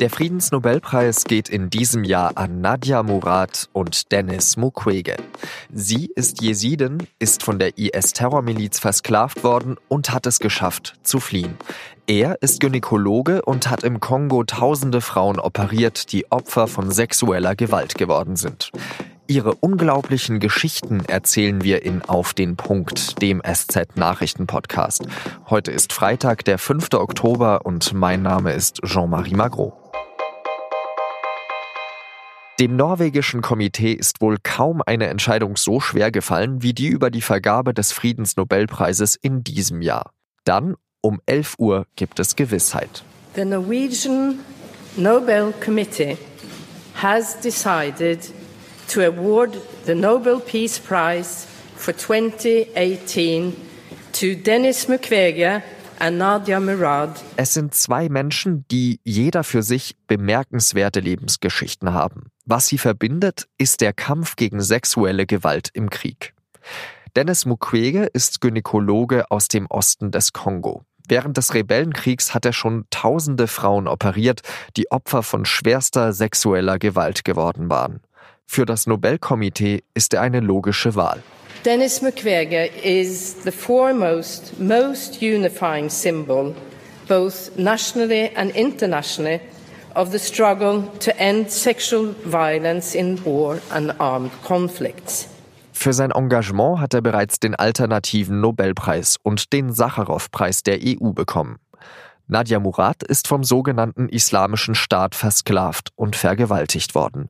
Der Friedensnobelpreis geht in diesem Jahr an Nadia Murad und Dennis Mukwege. Sie ist Jesidin, ist von der IS-Terrormiliz versklavt worden und hat es geschafft, zu fliehen. Er ist Gynäkologe und hat im Kongo tausende Frauen operiert, die Opfer von sexueller Gewalt geworden sind. Ihre unglaublichen Geschichten erzählen wir in Auf den Punkt, dem SZ-Nachrichten-Podcast. Heute ist Freitag, der 5. Oktober und mein Name ist Jean-Marie Magro. Dem norwegischen Komitee ist wohl kaum eine Entscheidung so schwer gefallen wie die über die Vergabe des Friedensnobelpreises in diesem Jahr. Dann um 11 Uhr gibt es Gewissheit. The Norwegian Nobel Committee has decided to award the Nobel Peace Prize for 2018 to Denis Mukwege. Es sind zwei Menschen, die jeder für sich bemerkenswerte Lebensgeschichten haben. Was sie verbindet, ist der Kampf gegen sexuelle Gewalt im Krieg. Dennis Mukwege ist Gynäkologe aus dem Osten des Kongo. Während des Rebellenkriegs hat er schon tausende Frauen operiert, die Opfer von schwerster sexueller Gewalt geworden waren. Für das Nobelkomitee ist er eine logische Wahl. Dennis Mukwege is the foremost, most unifying symbol, both nationally and internationally, of the struggle to end sexual violence in war and armed conflicts. Für sein Engagement hat er bereits den alternativen Nobelpreis und den Sacharow-Preis der EU bekommen. Nadia Murad ist vom sogenannten Islamischen Staat versklavt und vergewaltigt worden.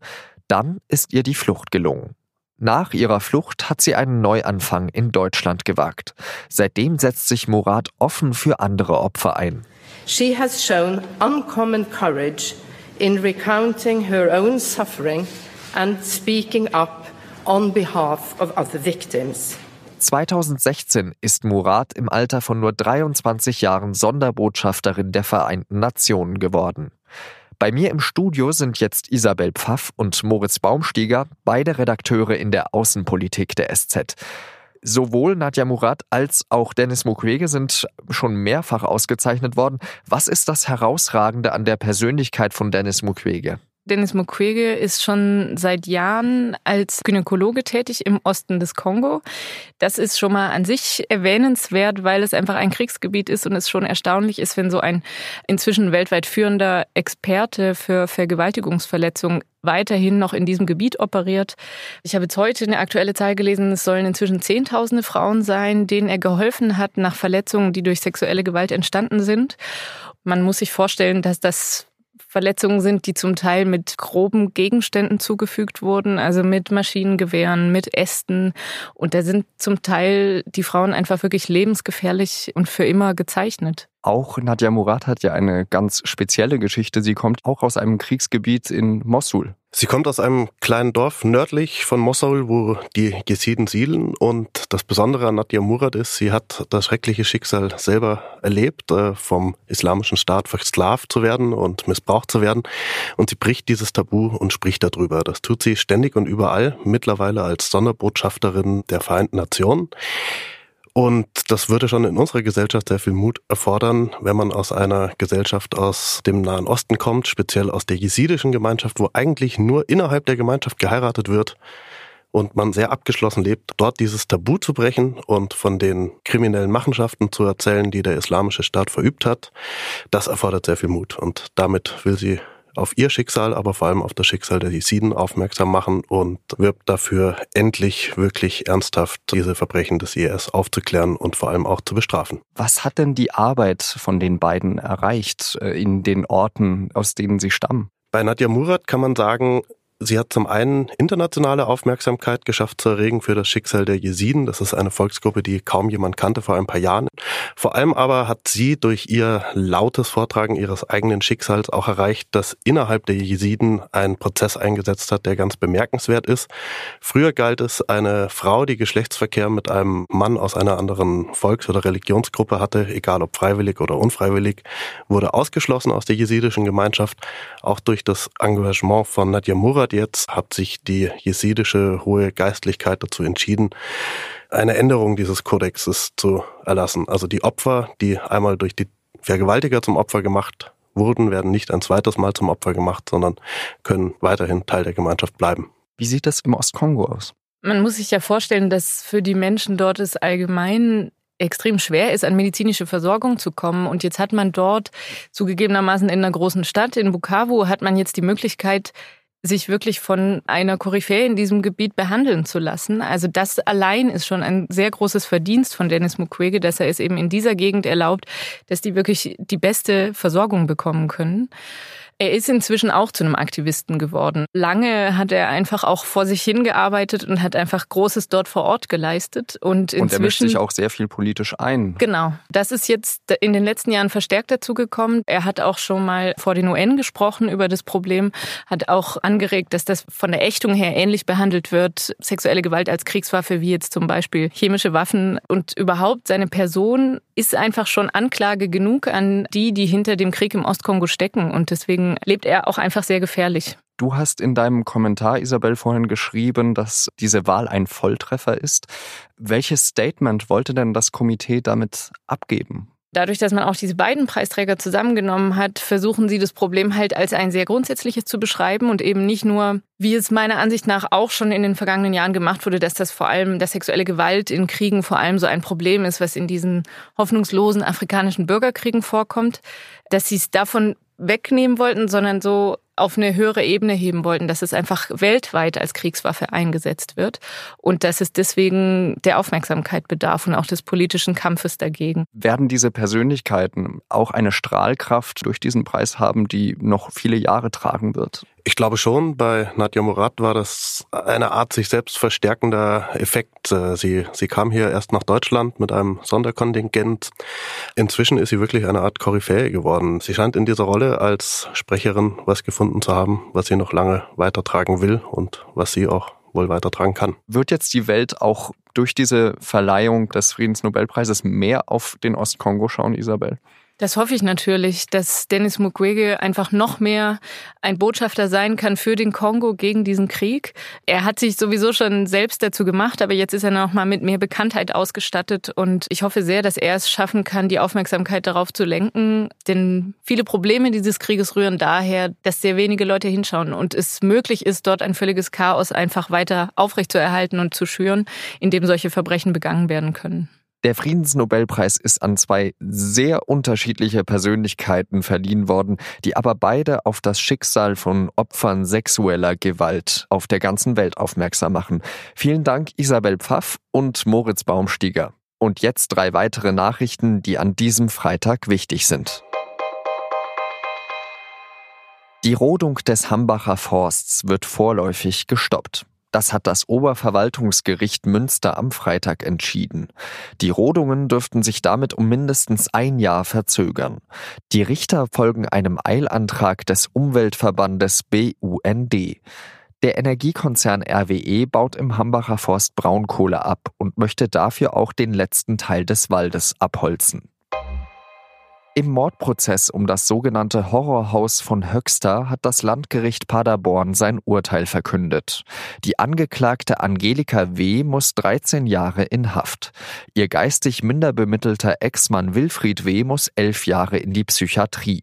Dann ist ihr die Flucht gelungen. Nach ihrer Flucht hat sie einen Neuanfang in Deutschland gewagt. Seitdem setzt sich Murad offen für andere Opfer ein. She has shown uncommon courage in recounting her own suffering and speaking up on behalf of other victims. 2016 ist Murad im Alter von nur 23 Jahren Sonderbotschafterin der Vereinten Nationen geworden. Bei mir im Studio sind jetzt Isabel Pfaff und Moritz Baumstieger, beide Redakteure in der Außenpolitik der SZ. Sowohl Nadja Murad als auch Dennis Mukwege sind schon mehrfach ausgezeichnet worden. Was ist das Herausragende an der Persönlichkeit von Dennis Mukwege? Dennis Mukwege ist schon seit Jahren als Gynäkologe tätig im Osten des Kongo. Das ist schon mal an sich erwähnenswert, weil es einfach ein Kriegsgebiet ist und es schon erstaunlich ist, wenn so ein inzwischen weltweit führender Experte für Vergewaltigungsverletzungen weiterhin noch in diesem Gebiet operiert. Ich habe jetzt heute eine aktuelle Zahl gelesen, es sollen inzwischen Zehntausende Frauen sein, denen er geholfen hat nach Verletzungen, die durch sexuelle Gewalt entstanden sind. Man muss sich vorstellen, dass das Verletzungen sind, die zum Teil mit groben Gegenständen zugefügt wurden, also mit Maschinengewehren, mit Ästen. Und da sind zum Teil die Frauen einfach wirklich lebensgefährlich und für immer gezeichnet. Auch Nadja Murad hat ja eine ganz spezielle Geschichte. Sie kommt auch aus einem Kriegsgebiet in Mossul. Sie kommt aus einem kleinen Dorf nördlich von Mosul, wo die Jesiden siedeln. Und das Besondere an Nadia Murad ist, sie hat das schreckliche Schicksal selber erlebt, äh, vom islamischen Staat versklavt zu werden und missbraucht zu werden. Und sie bricht dieses Tabu und spricht darüber. Das tut sie ständig und überall, mittlerweile als Sonderbotschafterin der Vereinten Nationen. Und das würde schon in unserer Gesellschaft sehr viel Mut erfordern, wenn man aus einer Gesellschaft aus dem Nahen Osten kommt, speziell aus der jesidischen Gemeinschaft, wo eigentlich nur innerhalb der Gemeinschaft geheiratet wird und man sehr abgeschlossen lebt, dort dieses Tabu zu brechen und von den kriminellen Machenschaften zu erzählen, die der islamische Staat verübt hat, das erfordert sehr viel Mut. Und damit will sie auf ihr Schicksal, aber vor allem auf das Schicksal der Jesiden aufmerksam machen und wirbt dafür, endlich wirklich ernsthaft diese Verbrechen des IS aufzuklären und vor allem auch zu bestrafen. Was hat denn die Arbeit von den beiden erreicht äh, in den Orten, aus denen sie stammen? Bei Nadja Murat kann man sagen, Sie hat zum einen internationale Aufmerksamkeit geschafft zu erregen für das Schicksal der Jesiden. Das ist eine Volksgruppe, die kaum jemand kannte vor ein paar Jahren. Vor allem aber hat sie durch ihr lautes Vortragen ihres eigenen Schicksals auch erreicht, dass innerhalb der Jesiden ein Prozess eingesetzt hat, der ganz bemerkenswert ist. Früher galt es, eine Frau, die Geschlechtsverkehr mit einem Mann aus einer anderen Volks- oder Religionsgruppe hatte, egal ob freiwillig oder unfreiwillig, wurde ausgeschlossen aus der jesidischen Gemeinschaft. Auch durch das Engagement von Nadia Murad jetzt hat sich die jesidische hohe Geistlichkeit dazu entschieden, eine Änderung dieses Kodexes zu erlassen. Also die Opfer, die einmal durch die Vergewaltiger zum Opfer gemacht wurden, werden nicht ein zweites Mal zum Opfer gemacht, sondern können weiterhin Teil der Gemeinschaft bleiben. Wie sieht das im Ostkongo aus? Man muss sich ja vorstellen, dass für die Menschen dort es allgemein extrem schwer ist, an medizinische Versorgung zu kommen. Und jetzt hat man dort zugegebenermaßen in einer großen Stadt, in Bukavu, hat man jetzt die Möglichkeit, sich wirklich von einer Koryphäe in diesem Gebiet behandeln zu lassen. Also das allein ist schon ein sehr großes Verdienst von Dennis Mukwege, dass er es eben in dieser Gegend erlaubt, dass die wirklich die beste Versorgung bekommen können. Er ist inzwischen auch zu einem Aktivisten geworden. Lange hat er einfach auch vor sich hingearbeitet und hat einfach Großes dort vor Ort geleistet. Und, inzwischen, und er mischt sich auch sehr viel politisch ein. Genau. Das ist jetzt in den letzten Jahren verstärkt dazu gekommen. Er hat auch schon mal vor den UN gesprochen über das Problem, hat auch angeregt, dass das von der Ächtung her ähnlich behandelt wird. Sexuelle Gewalt als Kriegswaffe, wie jetzt zum Beispiel chemische Waffen. Und überhaupt seine Person ist einfach schon Anklage genug an die, die hinter dem Krieg im Ostkongo stecken. Und deswegen lebt er auch einfach sehr gefährlich. Du hast in deinem Kommentar, Isabel, vorhin geschrieben, dass diese Wahl ein Volltreffer ist. Welches Statement wollte denn das Komitee damit abgeben? Dadurch, dass man auch diese beiden Preisträger zusammengenommen hat, versuchen sie das Problem halt als ein sehr grundsätzliches zu beschreiben und eben nicht nur, wie es meiner Ansicht nach auch schon in den vergangenen Jahren gemacht wurde, dass das vor allem, dass sexuelle Gewalt in Kriegen vor allem so ein Problem ist, was in diesen hoffnungslosen afrikanischen Bürgerkriegen vorkommt, dass sie es davon wegnehmen wollten, sondern so auf eine höhere Ebene heben wollten, dass es einfach weltweit als Kriegswaffe eingesetzt wird und dass es deswegen der Aufmerksamkeit bedarf und auch des politischen Kampfes dagegen. Werden diese Persönlichkeiten auch eine Strahlkraft durch diesen Preis haben, die noch viele Jahre tragen wird? Ich glaube schon, bei Nadja Murad war das eine Art sich selbst verstärkender Effekt. Äh, sie, sie kam hier erst nach Deutschland mit einem Sonderkontingent. Inzwischen ist sie wirklich eine Art Koryphäe geworden. Sie scheint in dieser Rolle als Sprecherin was gefunden zu haben, was sie noch lange weitertragen will und was sie auch wohl weitertragen kann. Wird jetzt die Welt auch durch diese Verleihung des Friedensnobelpreises mehr auf den Ostkongo schauen, Isabel? Das hoffe ich natürlich, dass Dennis Mukwege einfach noch mehr ein Botschafter sein kann für den Kongo gegen diesen Krieg. Er hat sich sowieso schon selbst dazu gemacht, aber jetzt ist er noch mal mit mehr Bekanntheit ausgestattet und ich hoffe sehr, dass er es schaffen kann, die Aufmerksamkeit darauf zu lenken, denn viele Probleme dieses Krieges rühren daher, dass sehr wenige Leute hinschauen und es möglich ist, dort ein völliges Chaos einfach weiter aufrechtzuerhalten und zu schüren, indem solche Verbrechen begangen werden können. Der Friedensnobelpreis ist an zwei sehr unterschiedliche Persönlichkeiten verliehen worden, die aber beide auf das Schicksal von Opfern sexueller Gewalt auf der ganzen Welt aufmerksam machen. Vielen Dank Isabel Pfaff und Moritz Baumstieger. Und jetzt drei weitere Nachrichten, die an diesem Freitag wichtig sind. Die Rodung des Hambacher Forsts wird vorläufig gestoppt. Das hat das Oberverwaltungsgericht Münster am Freitag entschieden. Die Rodungen dürften sich damit um mindestens ein Jahr verzögern. Die Richter folgen einem Eilantrag des Umweltverbandes BUND. Der Energiekonzern RWE baut im Hambacher Forst Braunkohle ab und möchte dafür auch den letzten Teil des Waldes abholzen. Im Mordprozess um das sogenannte Horrorhaus von Höxter hat das Landgericht Paderborn sein Urteil verkündet. Die Angeklagte Angelika W. muss 13 Jahre in Haft. Ihr geistig minder bemittelter Ex-Mann Wilfried W. muss elf Jahre in die Psychiatrie.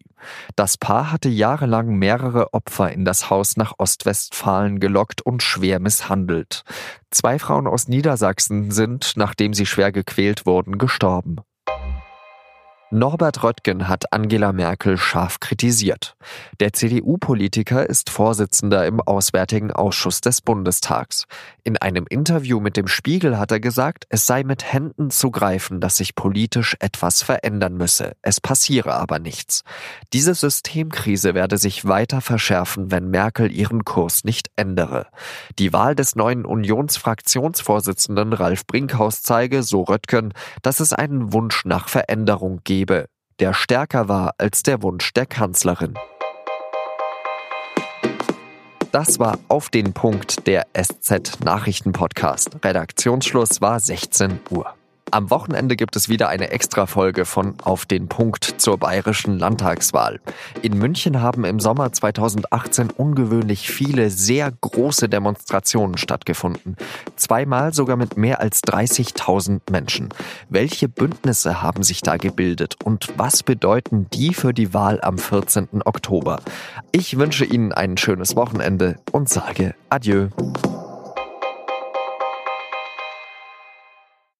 Das Paar hatte jahrelang mehrere Opfer in das Haus nach Ostwestfalen gelockt und schwer misshandelt. Zwei Frauen aus Niedersachsen sind, nachdem sie schwer gequält wurden, gestorben. Norbert Röttgen hat Angela Merkel scharf kritisiert. Der CDU-Politiker ist Vorsitzender im Auswärtigen Ausschuss des Bundestags. In einem Interview mit dem Spiegel hat er gesagt, es sei mit Händen zu greifen, dass sich politisch etwas verändern müsse. Es passiere aber nichts. Diese Systemkrise werde sich weiter verschärfen, wenn Merkel ihren Kurs nicht ändere. Die Wahl des neuen Unionsfraktionsvorsitzenden Ralf Brinkhaus zeige, so Röttgen, dass es einen Wunsch nach Veränderung gebe gebe, der stärker war als der Wunsch der Kanzlerin. Das war auf den Punkt der SZ Nachrichten Podcast. Redaktionsschluss war 16 Uhr. Am Wochenende gibt es wieder eine Extrafolge von Auf den Punkt zur bayerischen Landtagswahl. In München haben im Sommer 2018 ungewöhnlich viele sehr große Demonstrationen stattgefunden. Zweimal sogar mit mehr als 30.000 Menschen. Welche Bündnisse haben sich da gebildet und was bedeuten die für die Wahl am 14. Oktober? Ich wünsche Ihnen ein schönes Wochenende und sage Adieu.